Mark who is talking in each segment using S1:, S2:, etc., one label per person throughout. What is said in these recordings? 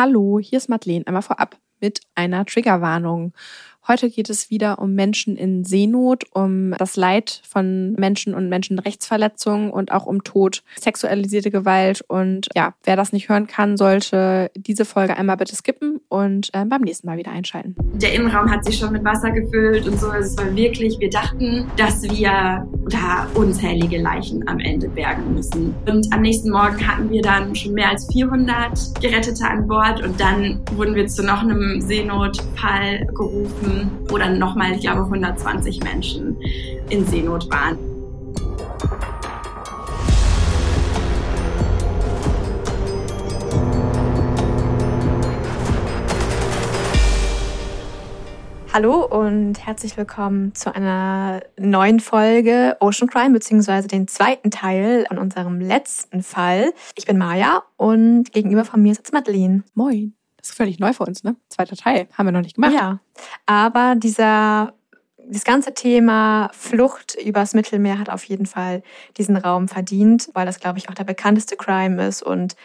S1: Hallo, hier ist Madeleine. Einmal vorab mit einer Triggerwarnung. Heute geht es wieder um Menschen in Seenot, um das Leid von Menschen und Menschenrechtsverletzungen und auch um Tod, sexualisierte Gewalt. Und ja, wer das nicht hören kann, sollte diese Folge einmal bitte skippen und äh, beim nächsten Mal wieder einschalten.
S2: Der Innenraum hat sich schon mit Wasser gefüllt und so. Es war wirklich, wir dachten, dass wir da unzählige Leichen am Ende bergen müssen. Und am nächsten Morgen hatten wir dann schon mehr als 400 Gerettete an Bord und dann wurden wir zu noch einem Seenotfall gerufen wo dann nochmal, ich glaube, 120 Menschen in Seenot waren.
S1: Hallo und herzlich willkommen zu einer neuen Folge Ocean Crime, beziehungsweise den zweiten Teil von unserem letzten Fall. Ich bin Maja und gegenüber von mir sitzt Madeleine.
S3: Moin. Ist völlig neu für uns, ne? Zweiter Teil. Haben wir noch nicht gemacht.
S1: Ja. Aber dieser, das ganze Thema Flucht übers Mittelmeer hat auf jeden Fall diesen Raum verdient, weil das, glaube ich, auch der bekannteste Crime ist und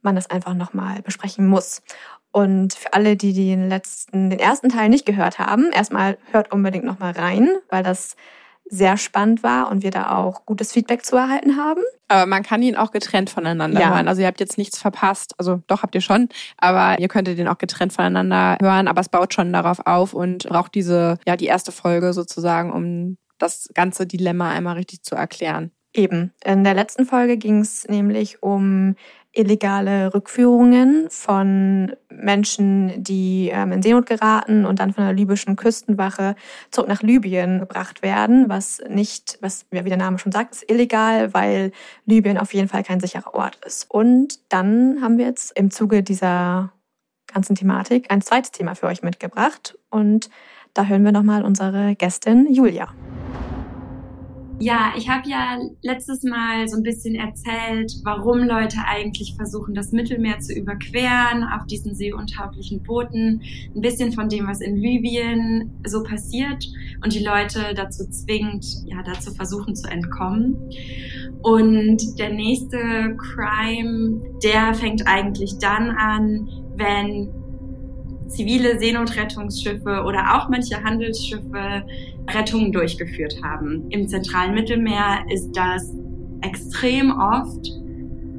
S1: man das einfach nochmal besprechen muss. Und für alle, die den letzten, den ersten Teil nicht gehört haben, erstmal hört unbedingt nochmal rein, weil das sehr spannend war und wir da auch gutes Feedback zu erhalten haben.
S3: Aber man kann ihn auch getrennt voneinander ja. hören. Also ihr habt jetzt nichts verpasst. Also doch habt ihr schon, aber ihr könntet den auch getrennt voneinander hören. Aber es baut schon darauf auf und braucht diese, ja, die erste Folge sozusagen, um das ganze Dilemma einmal richtig zu erklären.
S1: Eben. In der letzten Folge ging es nämlich um illegale Rückführungen von Menschen, die ähm, in Seenot geraten und dann von der libyschen Küstenwache zurück nach Libyen gebracht werden, was nicht, was wie der Name schon sagt, ist illegal, weil Libyen auf jeden Fall kein sicherer Ort ist. Und dann haben wir jetzt im Zuge dieser ganzen Thematik ein zweites Thema für euch mitgebracht und da hören wir nochmal unsere Gästin Julia.
S2: Ja, ich habe ja letztes Mal so ein bisschen erzählt, warum Leute eigentlich versuchen, das Mittelmeer zu überqueren auf diesen seeuntauglichen Booten. Ein bisschen von dem, was in Libyen so passiert und die Leute dazu zwingt, ja, dazu versuchen zu entkommen. Und der nächste Crime, der fängt eigentlich dann an, wenn zivile Seenotrettungsschiffe oder auch manche Handelsschiffe Rettungen durchgeführt haben. Im zentralen Mittelmeer ist das extrem oft,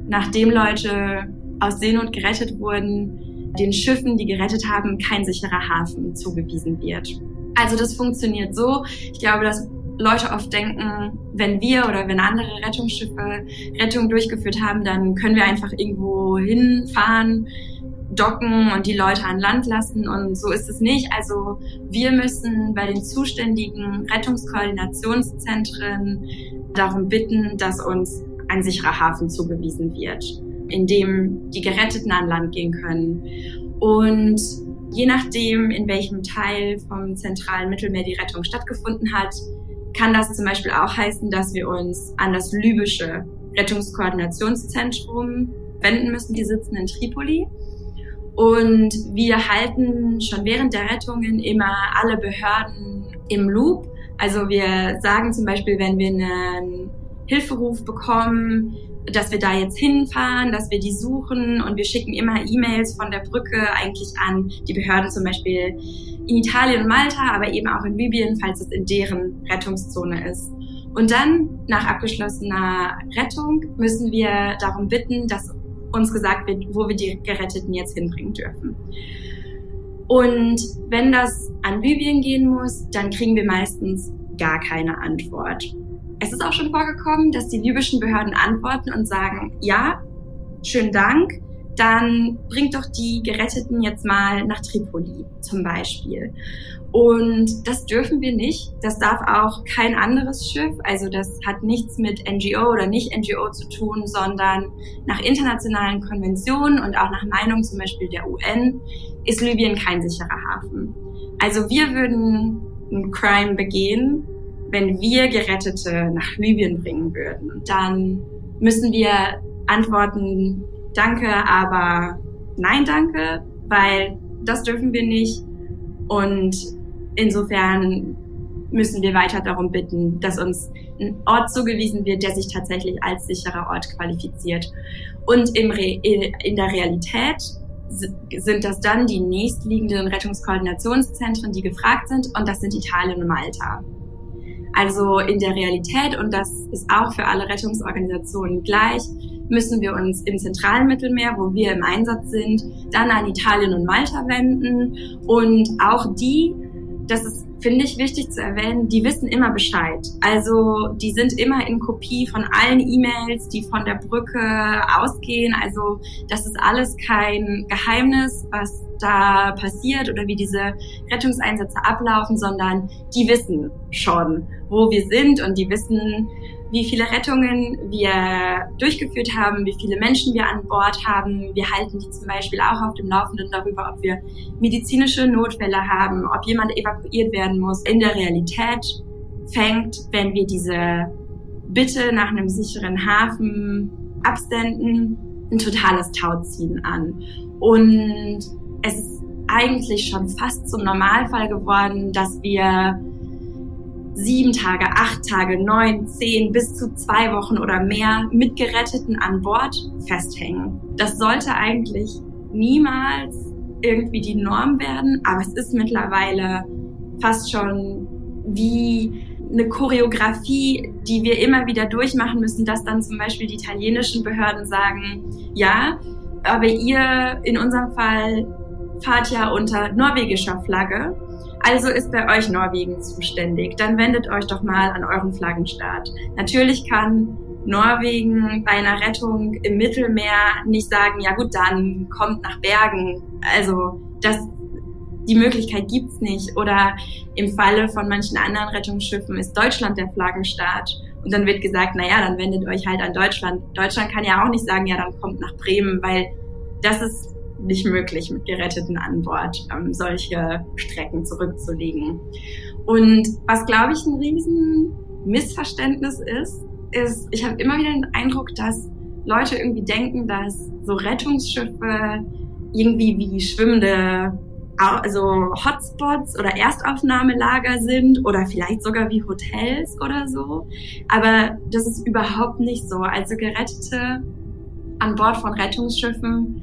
S2: nachdem Leute aus Seenot gerettet wurden, den Schiffen, die gerettet haben, kein sicherer Hafen zugewiesen wird. Also das funktioniert so. Ich glaube, dass Leute oft denken, wenn wir oder wenn andere Rettungsschiffe Rettungen durchgeführt haben, dann können wir einfach irgendwo hinfahren, docken und die Leute an Land lassen. Und so ist es nicht. Also wir müssen bei den zuständigen Rettungskoordinationszentren darum bitten, dass uns ein sicherer Hafen zugewiesen wird, in dem die Geretteten an Land gehen können. Und je nachdem, in welchem Teil vom zentralen Mittelmeer die Rettung stattgefunden hat, kann das zum Beispiel auch heißen, dass wir uns an das libysche Rettungskoordinationszentrum wenden müssen. Die sitzen in Tripoli. Und wir halten schon während der Rettungen immer alle Behörden im Loop. Also wir sagen zum Beispiel, wenn wir einen Hilferuf bekommen, dass wir da jetzt hinfahren, dass wir die suchen und wir schicken immer E-Mails von der Brücke eigentlich an die Behörden zum Beispiel in Italien und Malta, aber eben auch in Libyen, falls es in deren Rettungszone ist. Und dann, nach abgeschlossener Rettung, müssen wir darum bitten, dass uns gesagt wird, wo wir die Geretteten jetzt hinbringen dürfen. Und wenn das an Libyen gehen muss, dann kriegen wir meistens gar keine Antwort. Es ist auch schon vorgekommen, dass die libyschen Behörden antworten und sagen, ja, schönen Dank, dann bringt doch die Geretteten jetzt mal nach Tripoli zum Beispiel. Und das dürfen wir nicht. Das darf auch kein anderes Schiff. Also das hat nichts mit NGO oder nicht NGO zu tun, sondern nach internationalen Konventionen und auch nach Meinung zum Beispiel der UN ist Libyen kein sicherer Hafen. Also wir würden ein Crime begehen, wenn wir Gerettete nach Libyen bringen würden. Dann müssen wir antworten, danke, aber nein, danke, weil das dürfen wir nicht. Und Insofern müssen wir weiter darum bitten, dass uns ein Ort zugewiesen wird, der sich tatsächlich als sicherer Ort qualifiziert. Und im Re in der Realität sind das dann die nächstliegenden Rettungskoordinationszentren, die gefragt sind, und das sind Italien und Malta. Also in der Realität, und das ist auch für alle Rettungsorganisationen gleich, müssen wir uns im zentralen Mittelmeer, wo wir im Einsatz sind, dann an Italien und Malta wenden. Und auch die, das ist finde ich wichtig zu erwähnen, die wissen immer Bescheid. Also die sind immer in Kopie von allen E-Mails, die von der Brücke ausgehen. Also das ist alles kein Geheimnis, was da passiert oder wie diese Rettungseinsätze ablaufen, sondern die wissen schon, wo wir sind und die wissen, wie viele Rettungen wir durchgeführt haben, wie viele Menschen wir an Bord haben. Wir halten die zum Beispiel auch auf dem Laufenden darüber, ob wir medizinische Notfälle haben, ob jemand evakuiert werden muss. In der Realität fängt, wenn wir diese Bitte nach einem sicheren Hafen absenden, ein totales Tauziehen an. Und es ist eigentlich schon fast zum Normalfall geworden, dass wir sieben Tage, acht Tage, neun, zehn, bis zu zwei Wochen oder mehr mit Geretteten an Bord festhängen. Das sollte eigentlich niemals irgendwie die Norm werden, aber es ist mittlerweile fast schon wie eine Choreografie, die wir immer wieder durchmachen müssen, dass dann zum Beispiel die italienischen Behörden sagen, ja, aber ihr in unserem Fall fahrt ja unter norwegischer Flagge also ist bei euch Norwegen zuständig. Dann wendet euch doch mal an euren Flaggenstaat. Natürlich kann Norwegen bei einer Rettung im Mittelmeer nicht sagen, ja gut, dann kommt nach Bergen. Also das, die Möglichkeit gibt's nicht. Oder im Falle von manchen anderen Rettungsschiffen ist Deutschland der Flaggenstaat. Und dann wird gesagt, na ja, dann wendet euch halt an Deutschland. Deutschland kann ja auch nicht sagen, ja, dann kommt nach Bremen, weil das ist nicht möglich, mit Geretteten an Bord ähm, solche Strecken zurückzulegen. Und was, glaube ich, ein riesen Missverständnis ist, ist, ich habe immer wieder den Eindruck, dass Leute irgendwie denken, dass so Rettungsschiffe irgendwie wie schwimmende also Hotspots oder Erstaufnahmelager sind oder vielleicht sogar wie Hotels oder so. Aber das ist überhaupt nicht so. Also Gerettete an Bord von Rettungsschiffen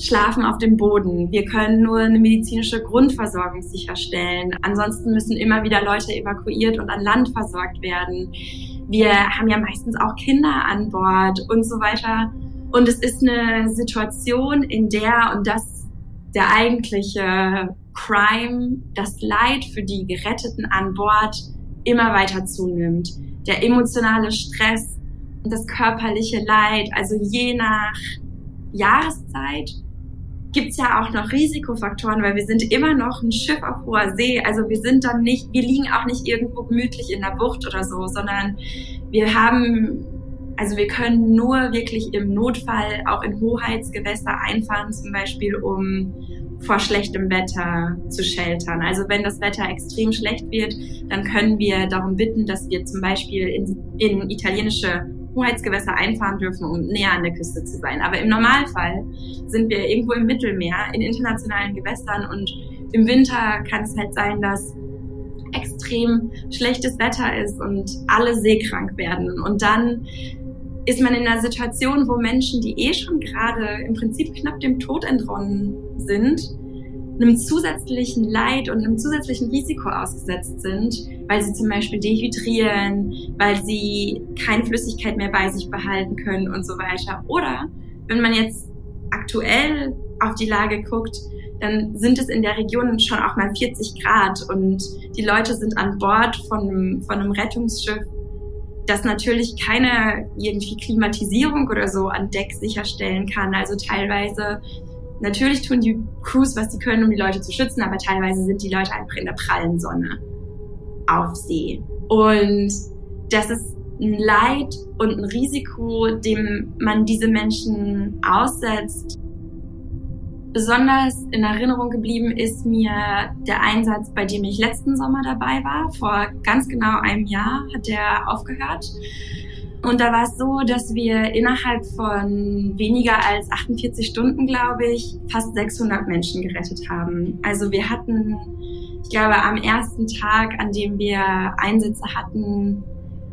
S2: schlafen auf dem Boden. Wir können nur eine medizinische Grundversorgung sicherstellen. Ansonsten müssen immer wieder Leute evakuiert und an Land versorgt werden. Wir haben ja meistens auch Kinder an Bord und so weiter. Und es ist eine Situation, in der, und das der eigentliche Crime, das Leid für die Geretteten an Bord immer weiter zunimmt. Der emotionale Stress, das körperliche Leid, also je nach Jahreszeit gibt's ja auch noch Risikofaktoren, weil wir sind immer noch ein Schiff auf hoher See. Also wir sind dann nicht, wir liegen auch nicht irgendwo gemütlich in der Bucht oder so, sondern wir haben, also wir können nur wirklich im Notfall auch in Hoheitsgewässer einfahren, zum Beispiel um vor schlechtem Wetter zu sheltern. Also wenn das Wetter extrem schlecht wird, dann können wir darum bitten, dass wir zum Beispiel in, in italienische Hoheitsgewässer einfahren dürfen, um näher an der Küste zu sein. Aber im Normalfall sind wir irgendwo im Mittelmeer, in internationalen Gewässern und im Winter kann es halt sein, dass extrem schlechtes Wetter ist und alle seekrank werden. Und dann ist man in einer Situation, wo Menschen, die eh schon gerade im Prinzip knapp dem Tod entronnen sind, einem zusätzlichen Leid und einem zusätzlichen Risiko ausgesetzt sind, weil sie zum Beispiel dehydrieren, weil sie keine Flüssigkeit mehr bei sich behalten können und so weiter. Oder wenn man jetzt aktuell auf die Lage guckt, dann sind es in der Region schon auch mal 40 Grad und die Leute sind an Bord von einem, von einem Rettungsschiff, das natürlich keine irgendwie Klimatisierung oder so an Deck sicherstellen kann. Also teilweise Natürlich tun die Crews, was sie können, um die Leute zu schützen, aber teilweise sind die Leute einfach in der prallen Sonne auf See. Und das ist ein Leid und ein Risiko, dem man diese Menschen aussetzt. Besonders in Erinnerung geblieben ist mir der Einsatz, bei dem ich letzten Sommer dabei war. Vor ganz genau einem Jahr hat der aufgehört. Und da war es so, dass wir innerhalb von weniger als 48 Stunden, glaube ich, fast 600 Menschen gerettet haben. Also wir hatten, ich glaube, am ersten Tag, an dem wir Einsätze hatten,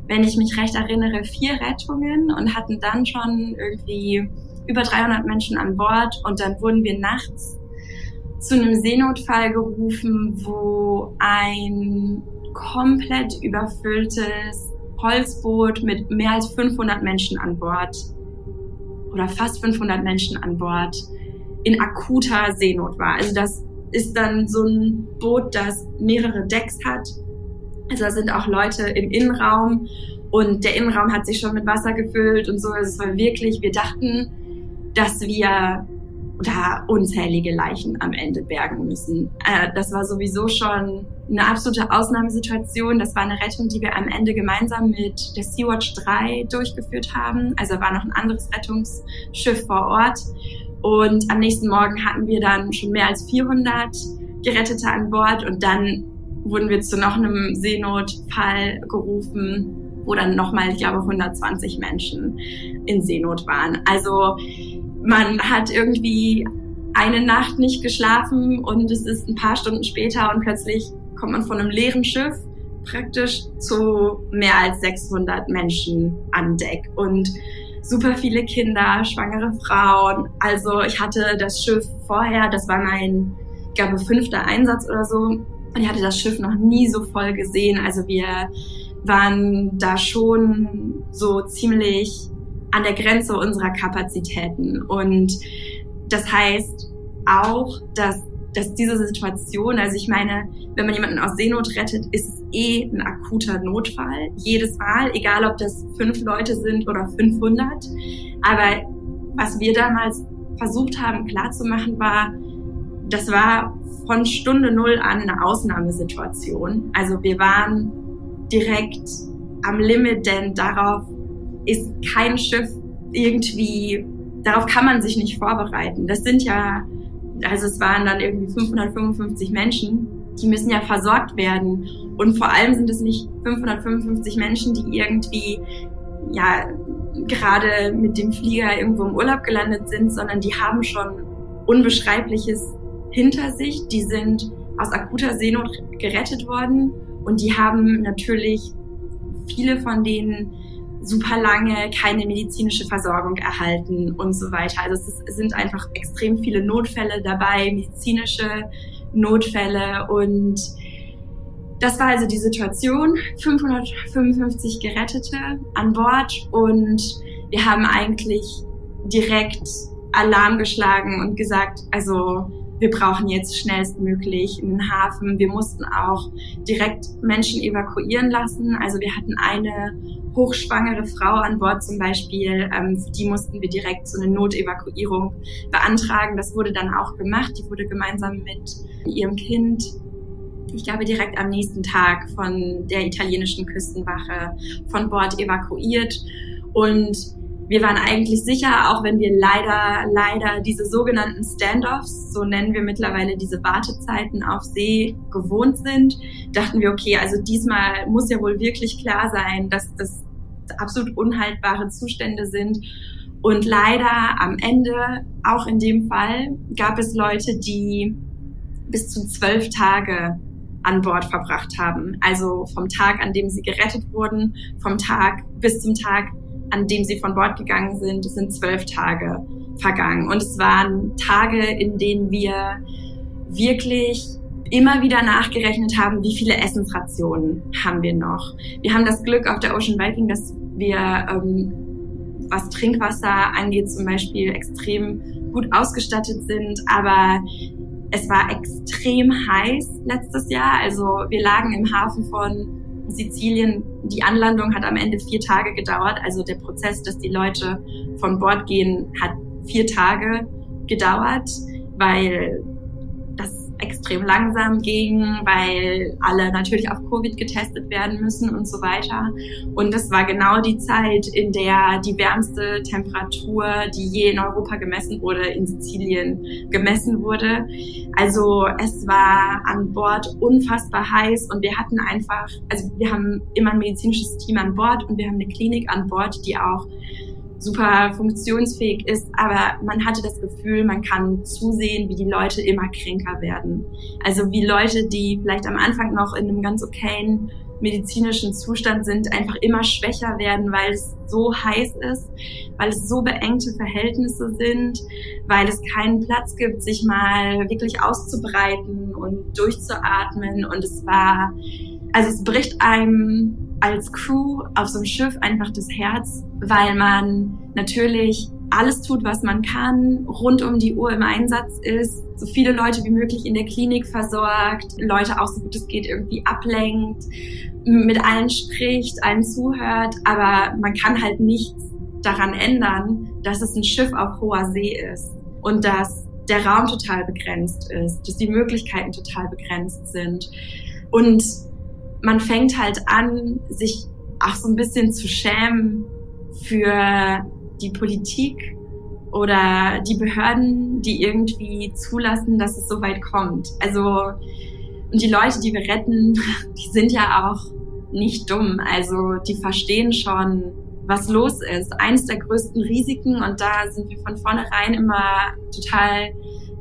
S2: wenn ich mich recht erinnere, vier Rettungen und hatten dann schon irgendwie über 300 Menschen an Bord und dann wurden wir nachts zu einem Seenotfall gerufen, wo ein komplett überfülltes Holzboot mit mehr als 500 Menschen an Bord oder fast 500 Menschen an Bord in akuter Seenot war. Also das ist dann so ein Boot, das mehrere Decks hat. Also da sind auch Leute im Innenraum und der Innenraum hat sich schon mit Wasser gefüllt und so. Also es war wirklich, wir dachten, dass wir da unzählige Leichen am Ende bergen müssen. Äh, das war sowieso schon eine absolute Ausnahmesituation. Das war eine Rettung, die wir am Ende gemeinsam mit der Sea-Watch 3 durchgeführt haben. Also war noch ein anderes Rettungsschiff vor Ort. Und am nächsten Morgen hatten wir dann schon mehr als 400 Gerettete an Bord und dann wurden wir zu noch einem Seenotfall gerufen, wo dann nochmal, ich glaube, 120 Menschen in Seenot waren. Also man hat irgendwie eine Nacht nicht geschlafen und es ist ein paar Stunden später und plötzlich kommt man von einem leeren Schiff praktisch zu mehr als 600 Menschen an Deck und super viele Kinder, schwangere Frauen. Also ich hatte das Schiff vorher, das war mein, ich glaube, fünfter Einsatz oder so. Und ich hatte das Schiff noch nie so voll gesehen. Also wir waren da schon so ziemlich an der Grenze unserer Kapazitäten. Und das heißt auch, dass, dass diese Situation, also ich meine, wenn man jemanden aus Seenot rettet, ist es eh ein akuter Notfall. Jedes Mal, egal ob das fünf Leute sind oder 500. Aber was wir damals versucht haben klarzumachen war, das war von Stunde Null an eine Ausnahmesituation. Also wir waren direkt am Limit, denn darauf ist kein Schiff irgendwie, darauf kann man sich nicht vorbereiten. Das sind ja, also es waren dann irgendwie 555 Menschen, die müssen ja versorgt werden. Und vor allem sind es nicht 555 Menschen, die irgendwie, ja, gerade mit dem Flieger irgendwo im Urlaub gelandet sind, sondern die haben schon Unbeschreibliches hinter sich. Die sind aus akuter Seenot gerettet worden und die haben natürlich viele von denen super lange keine medizinische Versorgung erhalten und so weiter. Also es, es sind einfach extrem viele Notfälle dabei, medizinische Notfälle und das war also die Situation. 555 Gerettete an Bord und wir haben eigentlich direkt Alarm geschlagen und gesagt, also wir brauchen jetzt schnellstmöglich einen Hafen. Wir mussten auch direkt Menschen evakuieren lassen. Also wir hatten eine hochschwangere Frau an Bord zum Beispiel, ähm, die mussten wir direkt so eine Notevakuierung beantragen. Das wurde dann auch gemacht. Die wurde gemeinsam mit ihrem Kind ich glaube, direkt am nächsten Tag von der italienischen Küstenwache von Bord evakuiert. Und wir waren eigentlich sicher, auch wenn wir leider, leider diese sogenannten Standoffs, so nennen wir mittlerweile diese Wartezeiten auf See, gewohnt sind, dachten wir, okay, also diesmal muss ja wohl wirklich klar sein, dass das absolut unhaltbare Zustände sind. Und leider am Ende, auch in dem Fall, gab es Leute, die bis zu zwölf Tage an Bord verbracht haben. Also vom Tag, an dem sie gerettet wurden, vom Tag bis zum Tag, an dem sie von Bord gegangen sind, es sind zwölf Tage vergangen. Und es waren Tage, in denen wir wirklich immer wieder nachgerechnet haben, wie viele Essensrationen haben wir noch. Wir haben das Glück auf der Ocean Viking, dass wir, ähm, was Trinkwasser angeht, zum Beispiel extrem gut ausgestattet sind, aber es war extrem heiß letztes Jahr. Also wir lagen im Hafen von Sizilien, die Anlandung hat am Ende vier Tage gedauert. Also der Prozess, dass die Leute von Bord gehen, hat vier Tage gedauert, weil extrem langsam ging, weil alle natürlich auf Covid getestet werden müssen und so weiter. Und das war genau die Zeit, in der die wärmste Temperatur, die je in Europa gemessen wurde, in Sizilien gemessen wurde. Also es war an Bord unfassbar heiß und wir hatten einfach, also wir haben immer ein medizinisches Team an Bord und wir haben eine Klinik an Bord, die auch super funktionsfähig ist, aber man hatte das Gefühl, man kann zusehen, wie die Leute immer kränker werden. Also wie Leute, die vielleicht am Anfang noch in einem ganz okayen medizinischen Zustand sind, einfach immer schwächer werden, weil es so heiß ist, weil es so beengte Verhältnisse sind, weil es keinen Platz gibt, sich mal wirklich auszubreiten und durchzuatmen. Und es war, also es bricht einem als Crew auf so einem Schiff einfach das Herz, weil man natürlich alles tut, was man kann, rund um die Uhr im Einsatz ist, so viele Leute wie möglich in der Klinik versorgt, Leute auch so gut es geht irgendwie ablenkt, mit allen spricht, allen zuhört, aber man kann halt nichts daran ändern, dass es ein Schiff auf hoher See ist und dass der Raum total begrenzt ist, dass die Möglichkeiten total begrenzt sind. Und man fängt halt an, sich auch so ein bisschen zu schämen für die Politik oder die Behörden, die irgendwie zulassen, dass es so weit kommt. Also, und die Leute, die wir retten, die sind ja auch nicht dumm. Also, die verstehen schon, was los ist. Eines der größten Risiken, und da sind wir von vornherein immer total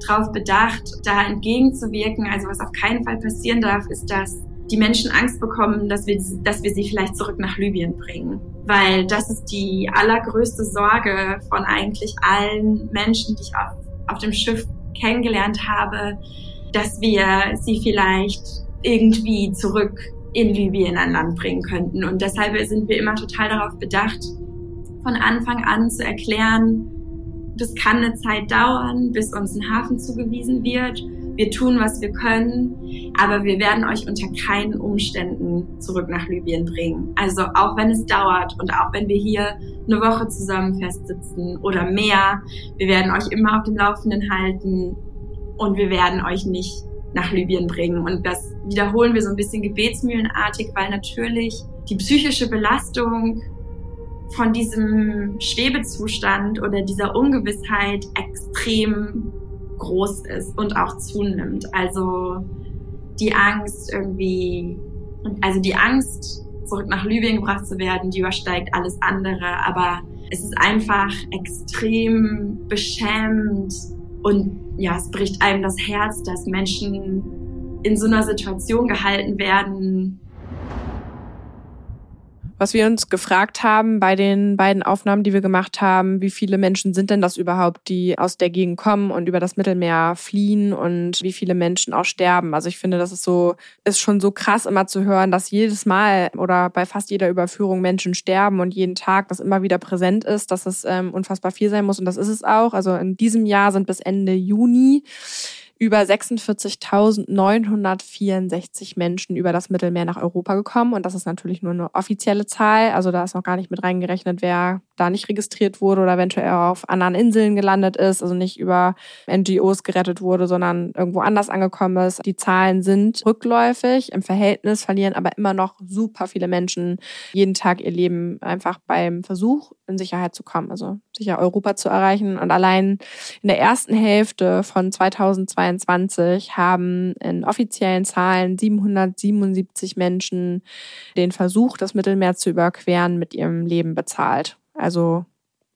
S2: drauf bedacht, da entgegenzuwirken. Also, was auf keinen Fall passieren darf, ist, dass die Menschen Angst bekommen, dass wir, dass wir sie vielleicht zurück nach Libyen bringen. Weil das ist die allergrößte Sorge von eigentlich allen Menschen, die ich auf, auf dem Schiff kennengelernt habe, dass wir sie vielleicht irgendwie zurück in Libyen an Land bringen könnten. Und deshalb sind wir immer total darauf bedacht, von Anfang an zu erklären, das kann eine Zeit dauern, bis uns ein Hafen zugewiesen wird wir tun, was wir können, aber wir werden euch unter keinen Umständen zurück nach Libyen bringen. Also auch wenn es dauert und auch wenn wir hier eine Woche zusammen festsitzen oder mehr, wir werden euch immer auf dem Laufenden halten und wir werden euch nicht nach Libyen bringen. Und das wiederholen wir so ein bisschen gebetsmühlenartig, weil natürlich die psychische Belastung von diesem Schwebezustand oder dieser Ungewissheit extrem groß ist und auch zunimmt. Also die Angst irgendwie, also die Angst, zurück nach Libyen gebracht zu werden, die übersteigt alles andere. Aber es ist einfach extrem beschämend und ja, es bricht einem das Herz, dass Menschen in so einer Situation gehalten werden,
S3: was wir uns gefragt haben bei den beiden Aufnahmen, die wir gemacht haben, wie viele Menschen sind denn das überhaupt, die aus der Gegend kommen und über das Mittelmeer fliehen und wie viele Menschen auch sterben. Also ich finde, das ist so, ist schon so krass immer zu hören, dass jedes Mal oder bei fast jeder Überführung Menschen sterben und jeden Tag das immer wieder präsent ist, dass es ähm, unfassbar viel sein muss und das ist es auch. Also in diesem Jahr sind bis Ende Juni über 46.964 Menschen über das Mittelmeer nach Europa gekommen. Und das ist natürlich nur eine offizielle Zahl. Also da ist noch gar nicht mit reingerechnet, wer da nicht registriert wurde oder eventuell auf anderen Inseln gelandet ist, also nicht über NGOs gerettet wurde, sondern irgendwo anders angekommen ist. Die Zahlen sind rückläufig. Im Verhältnis verlieren aber immer noch super viele Menschen jeden Tag ihr Leben einfach beim Versuch, in Sicherheit zu kommen, also sicher Europa zu erreichen. Und allein in der ersten Hälfte von 2022 haben in offiziellen Zahlen 777 Menschen den Versuch, das Mittelmeer zu überqueren, mit ihrem Leben bezahlt. Also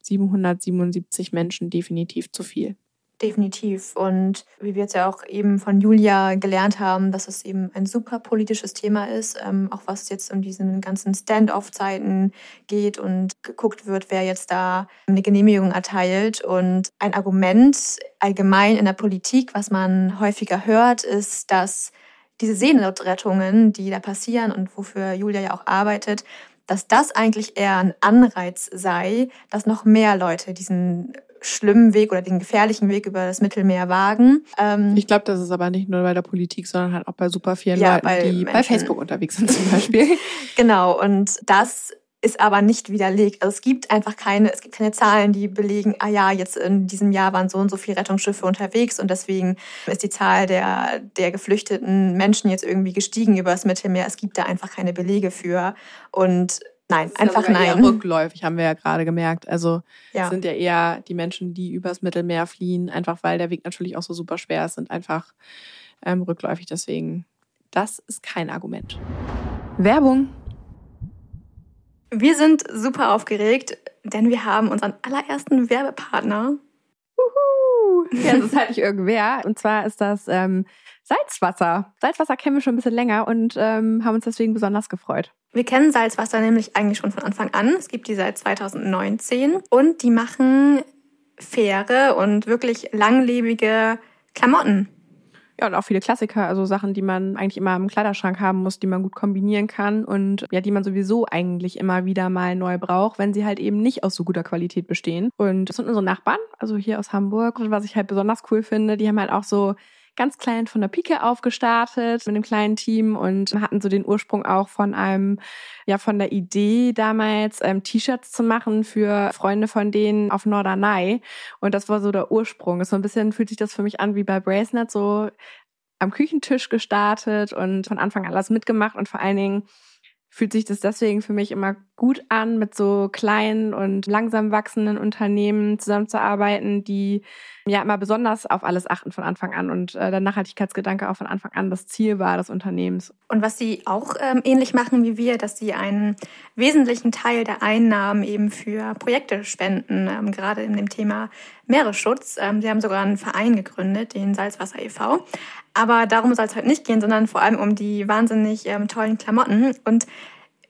S3: 777 Menschen definitiv zu viel.
S1: Definitiv. Und wie wir jetzt ja auch eben von Julia gelernt haben, dass es eben ein super politisches Thema ist, ähm, auch was jetzt um diesen ganzen Stand-off-Zeiten geht und geguckt wird, wer jetzt da eine Genehmigung erteilt. Und ein Argument allgemein in der Politik, was man häufiger hört, ist, dass diese Seenotrettungen, die da passieren und wofür Julia ja auch arbeitet, dass das eigentlich eher ein Anreiz sei, dass noch mehr Leute diesen schlimmen Weg oder den gefährlichen Weg über das Mittelmeer wagen.
S3: Ähm, ich glaube, das ist aber nicht nur bei der Politik, sondern halt auch bei super vielen ja, Leuten, die Menschen. bei Facebook unterwegs sind zum Beispiel.
S1: genau, und das ist aber nicht widerlegt. Also es gibt einfach keine, es gibt keine Zahlen, die belegen, ah ja, jetzt in diesem Jahr waren so und so viele Rettungsschiffe unterwegs und deswegen ist die Zahl der, der geflüchteten Menschen jetzt irgendwie gestiegen über das Mittelmeer. Es gibt da einfach keine Belege für. Und Nein, einfach nein. Eher
S3: rückläufig, haben wir ja gerade gemerkt. Also ja. sind ja eher die Menschen, die übers Mittelmeer fliehen, einfach weil der Weg natürlich auch so super schwer ist, sind einfach ähm, rückläufig. Deswegen, das ist kein Argument. Werbung.
S1: Wir sind super aufgeregt, denn wir haben unseren allerersten Werbepartner. Uhu.
S3: Ja, das ist halt nicht irgendwer. Und zwar ist das ähm, Salzwasser. Salzwasser kennen wir schon ein bisschen länger und ähm, haben uns deswegen besonders gefreut.
S1: Wir kennen Salzwasser nämlich eigentlich schon von Anfang an. Es gibt die seit 2019 und die machen faire und wirklich langlebige Klamotten.
S3: Ja, und auch viele Klassiker, also Sachen, die man eigentlich immer im Kleiderschrank haben muss, die man gut kombinieren kann und ja, die man sowieso eigentlich immer wieder mal neu braucht, wenn sie halt eben nicht aus so guter Qualität bestehen. Und das sind unsere Nachbarn, also hier aus Hamburg. Und was ich halt besonders cool finde, die haben halt auch so ganz klein von der Pike aufgestartet mit einem kleinen Team und hatten so den Ursprung auch von einem, ja, von der Idee damals, ähm, T-Shirts zu machen für Freunde von denen auf Norderney. Und das war so der Ursprung. So ein bisschen fühlt sich das für mich an wie bei Bracenet, so am Küchentisch gestartet und von Anfang an alles mitgemacht und vor allen Dingen fühlt sich das deswegen für mich immer gut an, mit so kleinen und langsam wachsenden Unternehmen zusammenzuarbeiten, die ja immer besonders auf alles achten von Anfang an und äh, der Nachhaltigkeitsgedanke auch von Anfang an das Ziel war des Unternehmens.
S1: Und was sie auch ähm, ähnlich machen wie wir, dass sie einen wesentlichen Teil der Einnahmen eben für Projekte spenden, ähm, gerade in dem Thema Meeresschutz. Ähm, sie haben sogar einen Verein gegründet, den Salzwasser e.V. Aber darum soll es halt nicht gehen, sondern vor allem um die wahnsinnig ähm, tollen Klamotten. Und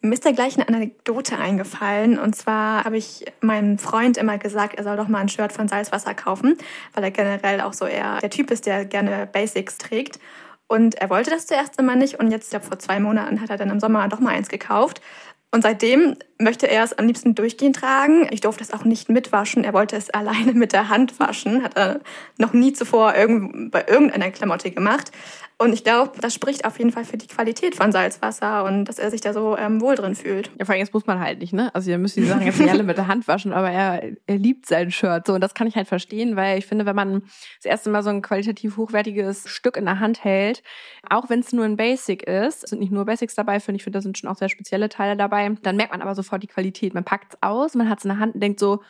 S1: mir ist da gleich eine Anekdote eingefallen. Und zwar habe ich meinem Freund immer gesagt, er soll doch mal ein Shirt von Salzwasser kaufen, weil er generell auch so eher der Typ ist, der gerne Basics trägt. Und er wollte das zuerst immer nicht. Und jetzt, ja, vor zwei Monaten hat er dann im Sommer doch mal eins gekauft. Und seitdem möchte er es am liebsten durchgehend tragen. Ich durfte es auch nicht mitwaschen. Er wollte es alleine mit der Hand waschen. Hat er noch nie zuvor bei irgendeiner Klamotte gemacht. Und ich glaube, das spricht auf jeden Fall für die Qualität von Salzwasser und dass er sich da so ähm, wohl drin fühlt.
S3: Ja, vor allem, jetzt muss man halt nicht, ne? Also ihr müsst die Sachen jetzt nicht alle mit der Hand waschen, aber er, er liebt sein Shirt. So, und das kann ich halt verstehen, weil ich finde, wenn man das erste Mal so ein qualitativ hochwertiges Stück in der Hand hält, auch wenn es nur ein Basic ist, sind nicht nur Basics dabei, finde ich, finde, da sind schon auch sehr spezielle Teile dabei, dann merkt man aber sofort die Qualität. Man packt es aus, man hat es in der Hand und denkt so,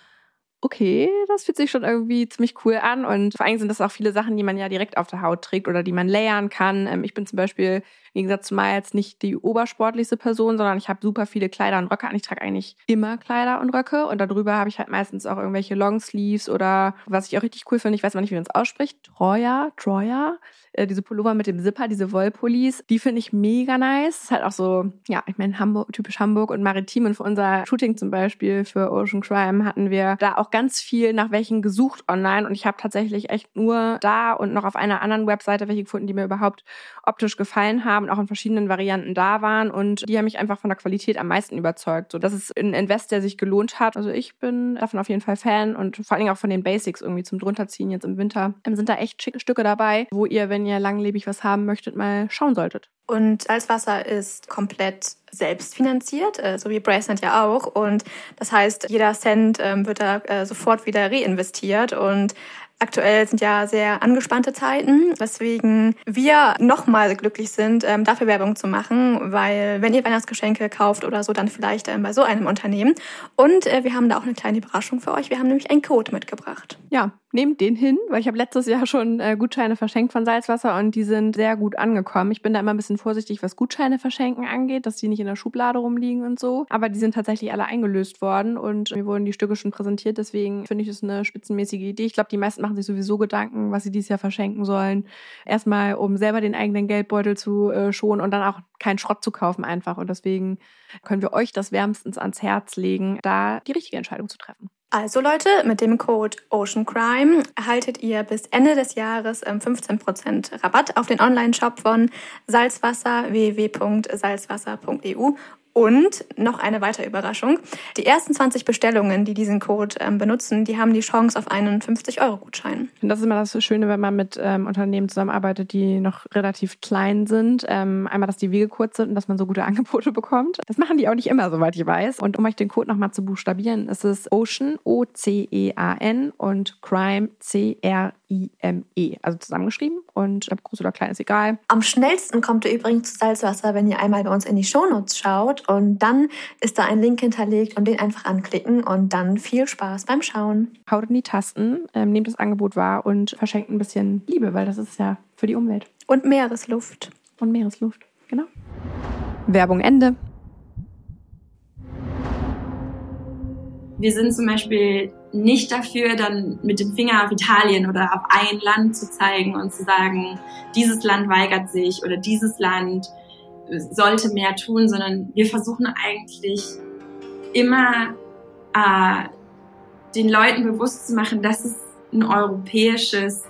S3: okay, das fühlt sich schon irgendwie ziemlich cool an. Und vor allem sind das auch viele Sachen, die man ja direkt auf der Haut trägt oder die man layern kann. Ähm, ich bin zum Beispiel im Gegensatz zu Miles nicht die obersportlichste Person, sondern ich habe super viele Kleider und Röcke an. Ich trage eigentlich immer Kleider und Röcke und darüber habe ich halt meistens auch irgendwelche Longsleeves oder was ich auch richtig cool finde, ich weiß mal nicht, wie man es ausspricht, Troja, Troja, äh, diese Pullover mit dem Zipper, diese Wollpullis, die finde ich mega nice. Das ist halt auch so, ja, ich meine Hamburg, typisch Hamburg und Maritim und für unser Shooting zum Beispiel für Ocean Crime hatten wir da auch ganz viel nach welchen gesucht online und ich habe tatsächlich echt nur da und noch auf einer anderen Webseite welche gefunden, die mir überhaupt optisch gefallen haben auch in verschiedenen Varianten da waren und die haben mich einfach von der Qualität am meisten überzeugt. So, das ist ein Invest, der sich gelohnt hat. Also ich bin davon auf jeden Fall Fan und vor allen Dingen auch von den Basics irgendwie zum drunterziehen jetzt im Winter. Ähm, sind da echt schicke Stücke dabei, wo ihr, wenn ihr langlebig was haben möchtet, mal schauen solltet.
S1: Und Salzwasser ist komplett selbstfinanziert, äh, so wie Bracenet ja auch. Und das heißt, jeder Cent ähm, wird da äh, sofort wieder reinvestiert. Und Aktuell sind ja sehr angespannte Zeiten, weswegen wir nochmal glücklich sind, ähm, dafür Werbung zu machen, weil wenn ihr Weihnachtsgeschenke kauft oder so, dann vielleicht ähm, bei so einem Unternehmen. Und äh, wir haben da auch eine kleine Überraschung für euch. Wir haben nämlich einen Code mitgebracht.
S3: Ja, nehmt den hin, weil ich habe letztes Jahr schon äh, Gutscheine verschenkt von Salzwasser und die sind sehr gut angekommen. Ich bin da immer ein bisschen vorsichtig, was Gutscheine verschenken angeht, dass die nicht in der Schublade rumliegen und so. Aber die sind tatsächlich alle eingelöst worden und mir wurden die Stücke schon präsentiert. Deswegen finde ich das eine spitzenmäßige Idee. Ich glaube, die meisten machen sich sowieso Gedanken, was sie dieses Jahr verschenken sollen. Erstmal, um selber den eigenen Geldbeutel zu äh, schonen und dann auch keinen Schrott zu kaufen einfach. Und deswegen können wir euch das wärmstens ans Herz legen, da die richtige Entscheidung zu treffen.
S1: Also Leute, mit dem Code OceanCrime erhaltet ihr bis Ende des Jahres 15% ähm, Rabatt auf den Online-Shop von Salzwasser www.salzwasser.eu und noch eine weitere Überraschung. Die ersten 20 Bestellungen, die diesen Code ähm, benutzen, die haben die Chance auf einen 50-Euro-Gutschein.
S3: Das ist immer das Schöne, wenn man mit ähm, Unternehmen zusammenarbeitet, die noch relativ klein sind. Ähm, einmal, dass die Wege kurz sind und dass man so gute Angebote bekommt. Das machen die auch nicht immer, soweit ich weiß. Und um euch den Code nochmal zu buchstabieren, ist es Ocean, O-C-E-A-N und Crime, C-R-I-M-E. Also zusammengeschrieben und ob groß oder klein ist egal.
S1: Am schnellsten kommt ihr übrigens zu Salzwasser, wenn ihr einmal bei uns in die Shownotes schaut und dann ist da ein Link hinterlegt und den einfach anklicken und dann viel Spaß beim Schauen.
S3: Haut in die Tasten, ähm, nehmt das Angebot wahr und verschenkt ein bisschen Liebe, weil das ist ja für die Umwelt.
S1: Und Meeresluft.
S3: Und Meeresluft, genau. Werbung Ende.
S2: Wir sind zum Beispiel nicht dafür, dann mit dem Finger auf Italien oder auf ein Land zu zeigen und zu sagen, dieses Land weigert sich oder dieses Land sollte mehr tun, sondern wir versuchen eigentlich immer äh, den Leuten bewusst zu machen, dass es ein europäisches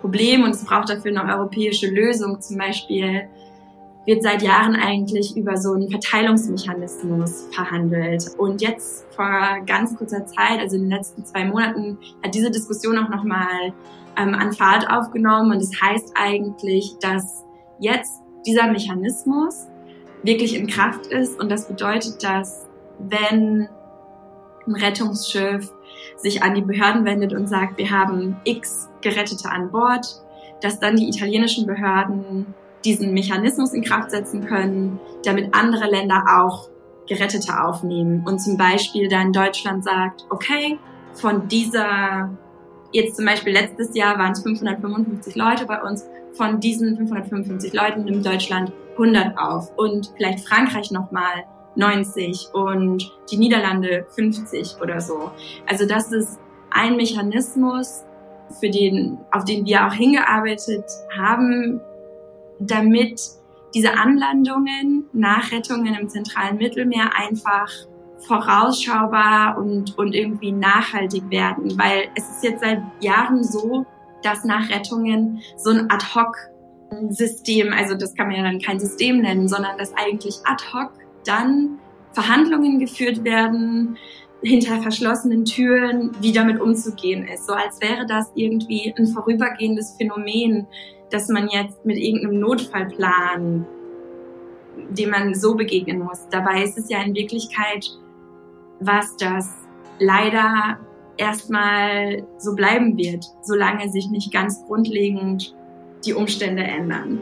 S2: Problem und es braucht dafür eine europäische Lösung. Zum Beispiel wird seit Jahren eigentlich über so einen Verteilungsmechanismus verhandelt. Und jetzt vor ganz kurzer Zeit, also in den letzten zwei Monaten, hat diese Diskussion auch nochmal ähm, an Fahrt aufgenommen. Und es das heißt eigentlich, dass jetzt dieser Mechanismus wirklich in Kraft ist. Und das bedeutet, dass wenn ein Rettungsschiff sich an die Behörden wendet und sagt, wir haben x Gerettete an Bord, dass dann die italienischen Behörden diesen Mechanismus in Kraft setzen können, damit andere Länder auch Gerettete aufnehmen und zum Beispiel dann Deutschland sagt, okay, von dieser, jetzt zum Beispiel letztes Jahr waren es 555 Leute bei uns, von diesen 555 Leuten nimmt Deutschland 100 auf und vielleicht Frankreich nochmal 90 und die Niederlande 50 oder so. Also das ist ein Mechanismus, für den, auf den wir auch hingearbeitet haben, damit diese Anlandungen, Nachrettungen im zentralen Mittelmeer einfach vorausschaubar und, und irgendwie nachhaltig werden. Weil es ist jetzt seit Jahren so, dass Nachrettungen so ein Ad-Hoc-System, also das kann man ja dann kein System nennen, sondern dass eigentlich ad hoc dann Verhandlungen geführt werden, hinter verschlossenen Türen, wie damit umzugehen ist. So als wäre das irgendwie ein vorübergehendes Phänomen, dass man jetzt mit irgendeinem Notfallplan, dem man so begegnen muss. Dabei ist es ja in Wirklichkeit was, das leider erstmal so bleiben wird, solange sich nicht ganz grundlegend die Umstände ändern.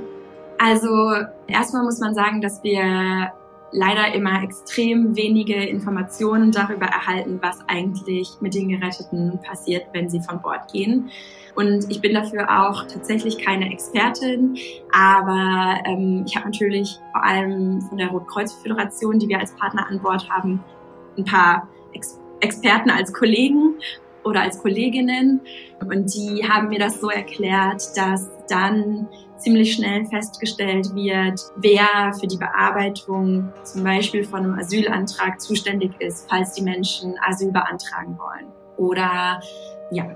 S2: Also erstmal muss man sagen, dass wir leider immer extrem wenige Informationen darüber erhalten, was eigentlich mit den Geretteten passiert, wenn sie von Bord gehen. Und ich bin dafür auch tatsächlich keine Expertin, aber ähm, ich habe natürlich vor allem von der Rotkreuz-Föderation, die wir als Partner an Bord haben, ein paar Ex Experten als Kollegen oder als Kolleginnen. Und die haben mir das so erklärt, dass dann ziemlich schnell festgestellt wird, wer für die Bearbeitung zum Beispiel von einem Asylantrag zuständig ist, falls die Menschen Asyl beantragen wollen. Oder ja,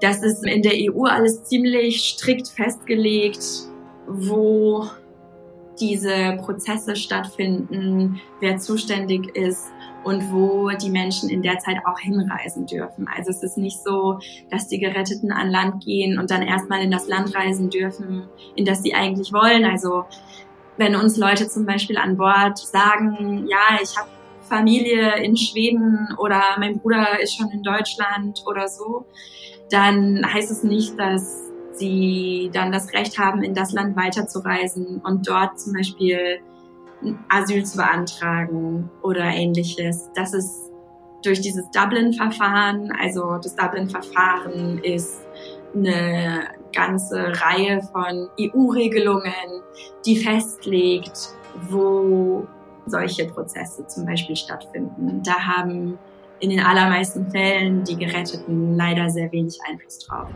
S2: das ist in der EU alles ziemlich strikt festgelegt, wo diese Prozesse stattfinden, wer zuständig ist und wo die Menschen in der Zeit auch hinreisen dürfen. Also es ist nicht so, dass die Geretteten an Land gehen und dann erstmal in das Land reisen dürfen, in das sie eigentlich wollen. Also wenn uns Leute zum Beispiel an Bord sagen, ja, ich habe Familie in Schweden oder mein Bruder ist schon in Deutschland oder so, dann heißt es nicht, dass sie dann das Recht haben, in das Land weiterzureisen und dort zum Beispiel Asyl zu beantragen oder ähnliches. Das ist durch dieses Dublin-Verfahren, also das Dublin-Verfahren ist eine ganze Reihe von EU-Regelungen, die festlegt, wo solche Prozesse zum Beispiel stattfinden. Da haben in den allermeisten Fällen die Geretteten leider sehr wenig Einfluss drauf.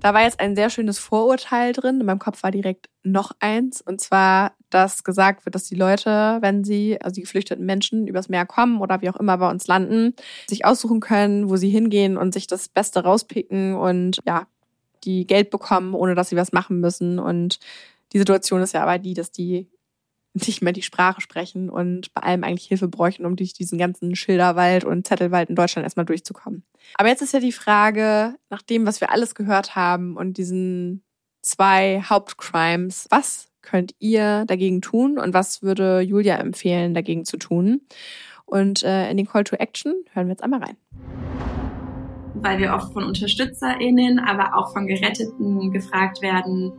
S3: Da war jetzt ein sehr schönes Vorurteil drin. In meinem Kopf war direkt noch eins. Und zwar, dass gesagt wird, dass die Leute, wenn sie, also die geflüchteten Menschen, übers Meer kommen oder wie auch immer bei uns landen, sich aussuchen können, wo sie hingehen und sich das Beste rauspicken und ja, die Geld bekommen, ohne dass sie was machen müssen. Und die Situation ist ja aber die, dass die nicht mehr die Sprache sprechen und bei allem eigentlich Hilfe bräuchten, um durch diesen ganzen Schilderwald und Zettelwald in Deutschland erstmal durchzukommen. Aber jetzt ist ja die Frage, nach dem, was wir alles gehört haben und diesen zwei Hauptcrimes, was könnt ihr dagegen tun und was würde Julia empfehlen, dagegen zu tun? Und äh, in den Call to Action hören wir jetzt einmal rein.
S2: Weil wir oft von UnterstützerInnen, aber auch von Geretteten gefragt werden,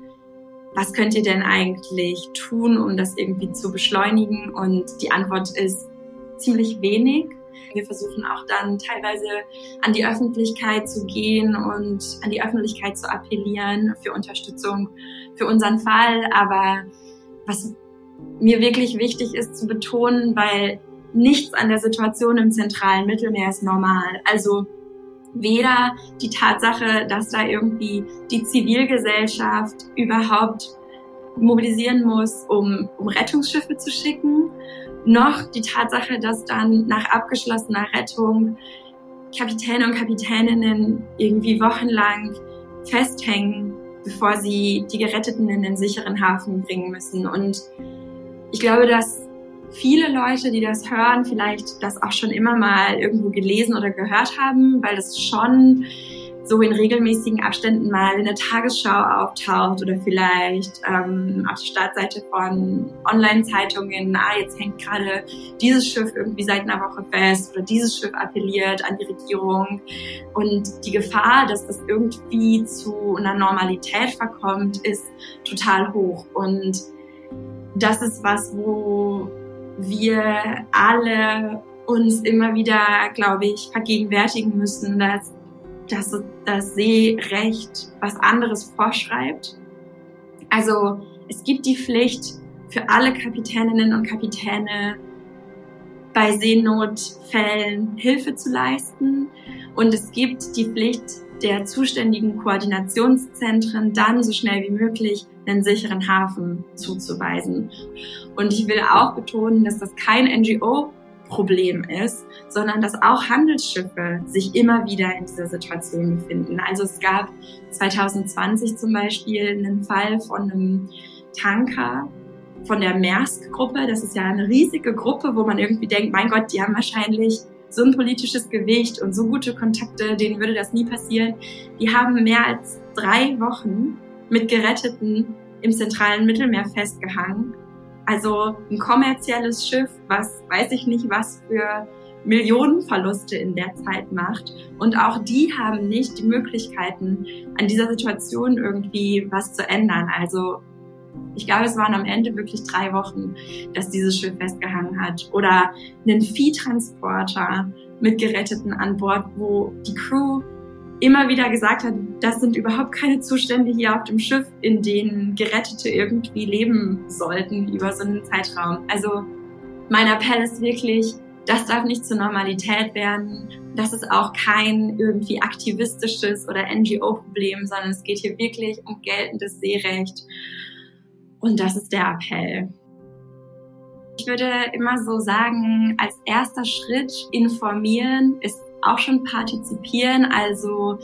S2: was könnt ihr denn eigentlich tun, um das irgendwie zu beschleunigen? Und die Antwort ist ziemlich wenig. Wir versuchen auch dann teilweise an die Öffentlichkeit zu gehen und an die Öffentlichkeit zu appellieren für Unterstützung für unseren Fall. Aber was mir wirklich wichtig ist zu betonen, weil nichts an der Situation im zentralen Mittelmeer ist normal. Also weder die Tatsache, dass da irgendwie die Zivilgesellschaft überhaupt mobilisieren muss, um, um Rettungsschiffe zu schicken, noch die Tatsache, dass dann nach abgeschlossener Rettung Kapitäne und Kapitäninnen irgendwie wochenlang festhängen, bevor sie die Geretteten in den sicheren Hafen bringen müssen. Und ich glaube, dass viele Leute, die das hören, vielleicht das auch schon immer mal irgendwo gelesen oder gehört haben, weil das schon so in regelmäßigen Abständen mal in der Tagesschau auftaucht oder vielleicht ähm, auf der Startseite von Online-Zeitungen, ah, jetzt hängt gerade dieses Schiff irgendwie seit einer Woche fest oder dieses Schiff appelliert an die Regierung. Und die Gefahr, dass das irgendwie zu einer Normalität verkommt, ist total hoch. Und das ist was, wo wir alle uns immer wieder, glaube ich, vergegenwärtigen müssen, dass, dass das Seerecht was anderes vorschreibt. Also es gibt die Pflicht für alle Kapitäninnen und Kapitäne bei Seenotfällen Hilfe zu leisten und es gibt die Pflicht der zuständigen Koordinationszentren dann so schnell wie möglich einen sicheren Hafen zuzuweisen. Und ich will auch betonen, dass das kein NGO Problem ist, sondern dass auch Handelsschiffe sich immer wieder in dieser Situation befinden. Also es gab 2020 zum Beispiel einen Fall von einem Tanker von der Maersk-Gruppe. Das ist ja eine riesige Gruppe, wo man irgendwie denkt, mein Gott, die haben wahrscheinlich so ein politisches Gewicht und so gute Kontakte, denen würde das nie passieren. Die haben mehr als drei Wochen mit Geretteten im zentralen Mittelmeer festgehangen. Also ein kommerzielles Schiff, was weiß ich nicht, was für Millionenverluste in der Zeit macht. Und auch die haben nicht die Möglichkeiten, an dieser Situation irgendwie was zu ändern. Also ich glaube, es waren am Ende wirklich drei Wochen, dass dieses Schiff festgehangen hat. Oder einen Viehtransporter mit Geretteten an Bord, wo die Crew immer wieder gesagt hat, das sind überhaupt keine Zustände hier auf dem Schiff, in denen Gerettete irgendwie leben sollten über so einen Zeitraum. Also mein Appell ist wirklich, das darf nicht zur Normalität werden. Das ist auch kein irgendwie aktivistisches oder NGO-Problem, sondern es geht hier wirklich um geltendes Seerecht. Und das ist der Appell. Ich würde immer so sagen, als erster Schritt informieren ist auch schon partizipieren, also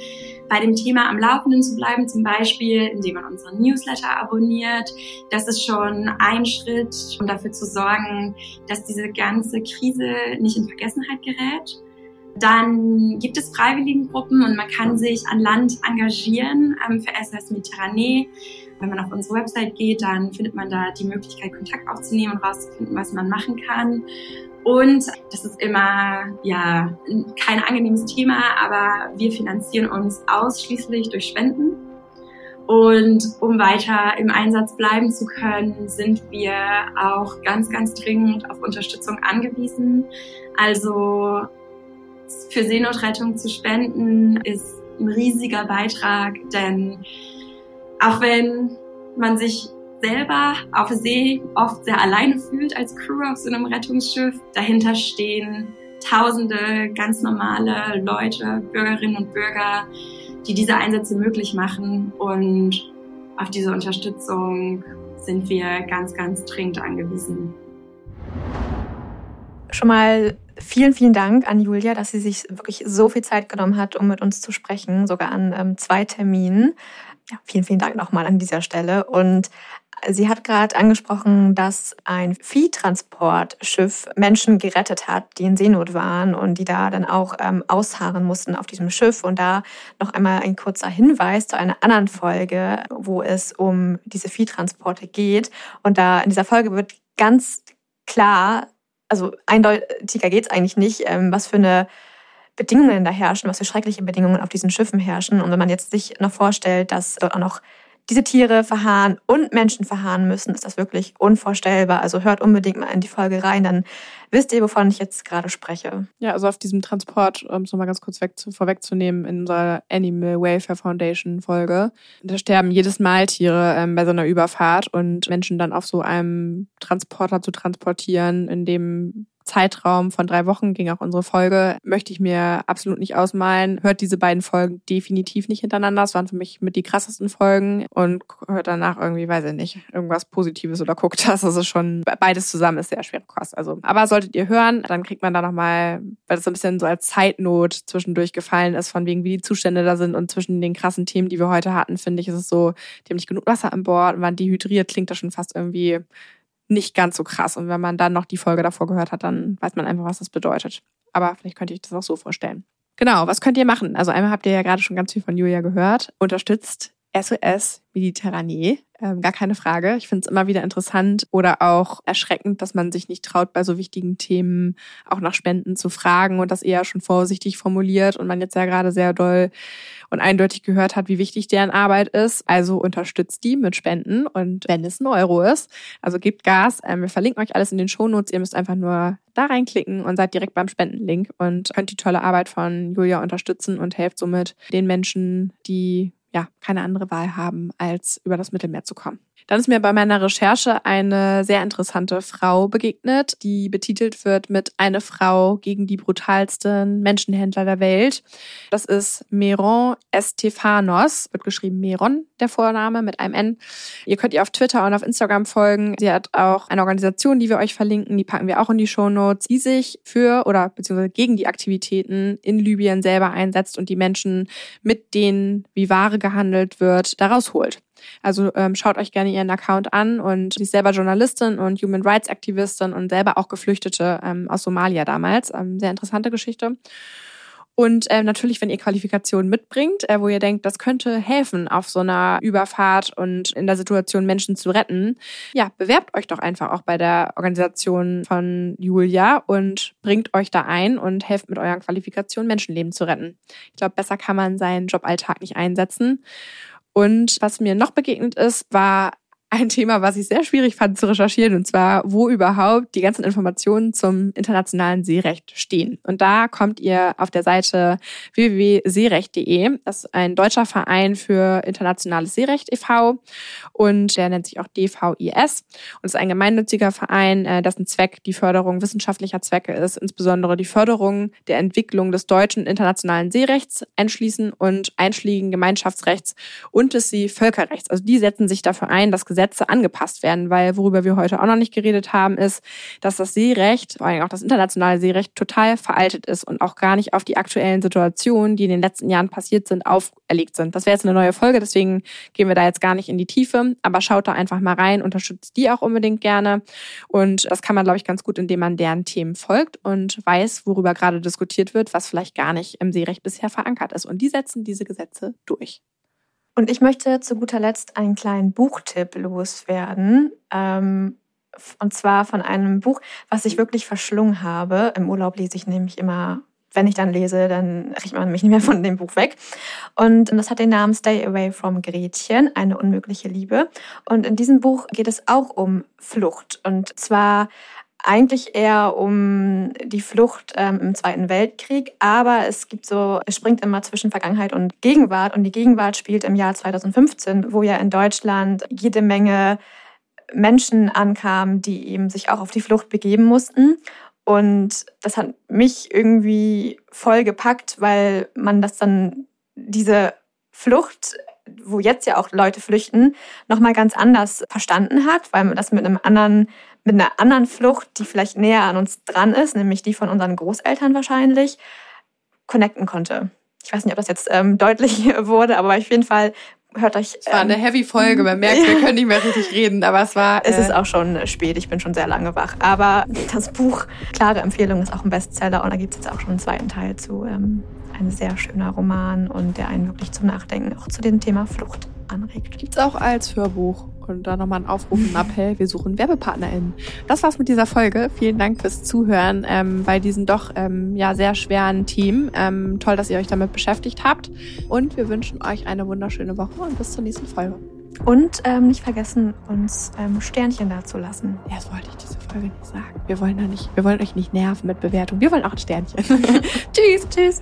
S2: bei dem Thema am Laufenden zu bleiben, zum Beispiel, indem man unseren Newsletter abonniert. Das ist schon ein Schritt, um dafür zu sorgen, dass diese ganze Krise nicht in Vergessenheit gerät. Dann gibt es Freiwilligengruppen und man kann sich an Land engagieren ähm, für SS Mediterranee. Wenn man auf unsere Website geht, dann findet man da die Möglichkeit, Kontakt aufzunehmen und rauszufinden, was man machen kann. Und das ist immer ja kein angenehmes Thema, aber wir finanzieren uns ausschließlich durch Spenden. Und um weiter im Einsatz bleiben zu können, sind wir auch ganz, ganz dringend auf Unterstützung angewiesen. Also für Seenotrettung zu spenden ist ein riesiger Beitrag, denn auch wenn man sich selber auf See oft sehr alleine fühlt als Crew auf so einem Rettungsschiff, dahinter stehen tausende ganz normale Leute, Bürgerinnen und Bürger, die diese Einsätze möglich machen und auf diese Unterstützung sind wir ganz, ganz dringend angewiesen.
S1: Schon mal vielen, vielen Dank an Julia, dass sie sich wirklich so viel Zeit genommen hat, um mit uns zu sprechen, sogar an ähm, zwei Terminen. Ja, vielen, vielen Dank nochmal an dieser Stelle. Und sie hat gerade angesprochen, dass ein Viehtransportschiff Menschen gerettet hat, die in Seenot waren und die da dann auch ähm, ausharren mussten auf diesem Schiff. Und da noch einmal ein kurzer Hinweis zu einer anderen Folge, wo es um diese Viehtransporte geht. Und da in dieser Folge wird ganz klar, also eindeutiger geht es eigentlich nicht, ähm, was für eine Bedingungen da herrschen, was für schreckliche Bedingungen auf diesen Schiffen herrschen. Und wenn man jetzt sich noch vorstellt, dass dort auch noch diese Tiere verharren und Menschen verharren müssen, ist das wirklich unvorstellbar. Also hört unbedingt mal in die Folge rein, dann wisst ihr, wovon ich jetzt gerade spreche.
S3: Ja, also auf diesem Transport, um es nochmal ganz kurz weg zu, vorwegzunehmen, in unserer Animal Welfare Foundation Folge, da sterben jedes Mal Tiere ähm, bei so einer Überfahrt und Menschen dann auf so einem Transporter zu transportieren, in dem Zeitraum von drei Wochen ging auch unsere Folge, möchte ich mir absolut nicht ausmalen. Hört diese beiden Folgen definitiv nicht hintereinander. Das waren für mich mit die krassesten Folgen und hört danach irgendwie, weiß ich nicht, irgendwas Positives oder guckt das. Ist schon, beides zusammen ist sehr schwer Kost. Also, aber solltet ihr hören, dann kriegt man da nochmal, weil das so ein bisschen so als Zeitnot zwischendurch gefallen ist, von wegen, wie die Zustände da sind und zwischen den krassen Themen, die wir heute hatten, finde ich, ist es so, die haben nicht genug Wasser an Bord und waren dehydriert, klingt das schon fast irgendwie nicht ganz so krass. Und wenn man dann noch die Folge davor gehört hat, dann weiß man einfach, was das bedeutet. Aber vielleicht könnte ich das auch so vorstellen. Genau, was könnt ihr machen? Also einmal habt ihr ja gerade schon ganz viel von Julia gehört. Unterstützt SOS Mediterranee. Ähm, gar keine Frage. Ich finde es immer wieder interessant oder auch erschreckend, dass man sich nicht traut, bei so wichtigen Themen auch nach Spenden zu fragen und das eher schon vorsichtig formuliert und man jetzt ja gerade sehr doll und eindeutig gehört hat, wie wichtig deren Arbeit ist. Also unterstützt die mit Spenden und wenn es ein Euro ist, also gebt Gas. Ähm, wir verlinken euch alles in den Shownotes. Ihr müsst einfach nur da reinklicken und seid direkt beim Spendenlink und könnt die tolle Arbeit von Julia unterstützen und helft somit den Menschen, die ja keine andere Wahl haben, als über das Mittelmeer zu kommen. Dann ist mir bei meiner Recherche eine sehr interessante Frau begegnet, die betitelt wird mit eine Frau gegen die brutalsten Menschenhändler der Welt. Das ist Meron Estefanos, wird geschrieben Meron, der Vorname mit einem N. Ihr könnt ihr auf Twitter und auf Instagram folgen. Sie hat auch eine Organisation, die wir euch verlinken, die packen wir auch in die Show Notes, die sich für oder beziehungsweise gegen die Aktivitäten in Libyen selber einsetzt und die Menschen, mit denen wie Ware gehandelt wird, daraus holt. Also ähm, schaut euch gerne ihren Account an und sie ist selber Journalistin und Human Rights Aktivistin und selber auch Geflüchtete ähm, aus Somalia damals. Ähm, sehr interessante Geschichte. Und äh, natürlich, wenn ihr Qualifikationen mitbringt, äh, wo ihr denkt, das könnte helfen auf so einer Überfahrt und in der Situation Menschen zu retten, ja, bewerbt euch doch einfach auch bei der Organisation von Julia und bringt euch da ein und helft mit euren Qualifikationen Menschenleben zu retten. Ich glaube, besser kann man seinen Joballtag nicht einsetzen. Und was mir noch begegnet ist, war ein Thema, was ich sehr schwierig fand zu recherchieren, und zwar, wo überhaupt die ganzen Informationen zum internationalen Seerecht stehen. Und da kommt ihr auf der Seite www.seerecht.de. Das ist ein deutscher Verein für internationales Seerecht e.V. und der nennt sich auch DVIS und ist ein gemeinnütziger Verein, äh, dessen Zweck die Förderung wissenschaftlicher Zwecke ist, insbesondere die Förderung der Entwicklung des deutschen internationalen Seerechts einschließen und einschlägigen Gemeinschaftsrechts und des Seevölkerrechts. Also die setzen sich dafür ein, dass Gesetze angepasst werden, weil worüber wir heute auch noch nicht geredet haben, ist, dass das Seerecht, vor allem auch das internationale Seerecht, total veraltet ist und auch gar nicht auf die aktuellen Situationen, die in den letzten Jahren passiert sind, auferlegt sind. Das wäre jetzt eine neue Folge, deswegen gehen wir da jetzt gar nicht in die Tiefe, aber schaut da einfach mal rein, unterstützt die auch unbedingt gerne. Und das kann man, glaube ich, ganz gut, indem man deren Themen folgt und weiß, worüber gerade diskutiert wird, was vielleicht gar nicht im Seerecht bisher verankert ist. Und die setzen diese Gesetze durch.
S1: Und ich möchte zu guter Letzt einen kleinen Buchtipp loswerden. Ähm, und zwar von einem Buch, was ich wirklich verschlungen habe. Im Urlaub lese ich nämlich immer, wenn ich dann lese, dann riecht man mich nicht mehr von dem Buch weg. Und das hat den Namen Stay Away from Gretchen, eine unmögliche Liebe. Und in diesem Buch geht es auch um Flucht. Und zwar eigentlich eher um die Flucht ähm, im Zweiten Weltkrieg, aber es gibt so, es springt immer zwischen Vergangenheit und Gegenwart und die Gegenwart spielt im Jahr 2015, wo ja in Deutschland jede Menge Menschen ankamen, die eben sich auch auf die Flucht begeben mussten. Und das hat mich irgendwie voll gepackt, weil man das dann, diese Flucht, wo jetzt ja auch Leute flüchten, nochmal ganz anders verstanden hat, weil man das mit einem anderen mit einer anderen Flucht, die vielleicht näher an uns dran ist, nämlich die von unseren Großeltern wahrscheinlich, connecten konnte. Ich weiß nicht, ob das jetzt ähm, deutlich wurde, aber auf jeden Fall hört euch.
S3: Es war eine ähm, heavy Folge, man merkt, wir können nicht mehr richtig reden, aber es war.
S1: Äh es ist auch schon spät, ich bin schon sehr lange wach. Aber das Buch, klare Empfehlung, ist auch ein Bestseller und da gibt es jetzt auch schon einen zweiten Teil zu. Ähm, ein sehr schöner Roman und der einen wirklich zum Nachdenken auch zu dem Thema Flucht anregt.
S3: Gibt es auch als Hörbuch. Und da nochmal ein Aufruf und Appell. Wir suchen WerbepartnerInnen. Das war's mit dieser Folge. Vielen Dank fürs Zuhören ähm, bei diesem doch ähm, ja sehr schweren Team. Ähm, toll, dass ihr euch damit beschäftigt habt. Und wir wünschen euch eine wunderschöne Woche und bis zur nächsten Folge.
S1: Und ähm, nicht vergessen, uns ähm, Sternchen dazulassen.
S3: Ja, das wollte ich diese Folge nicht sagen. Wir wollen da nicht, wir wollen euch nicht nerven mit Bewertung. Wir wollen auch ein Sternchen.
S1: tschüss, tschüss.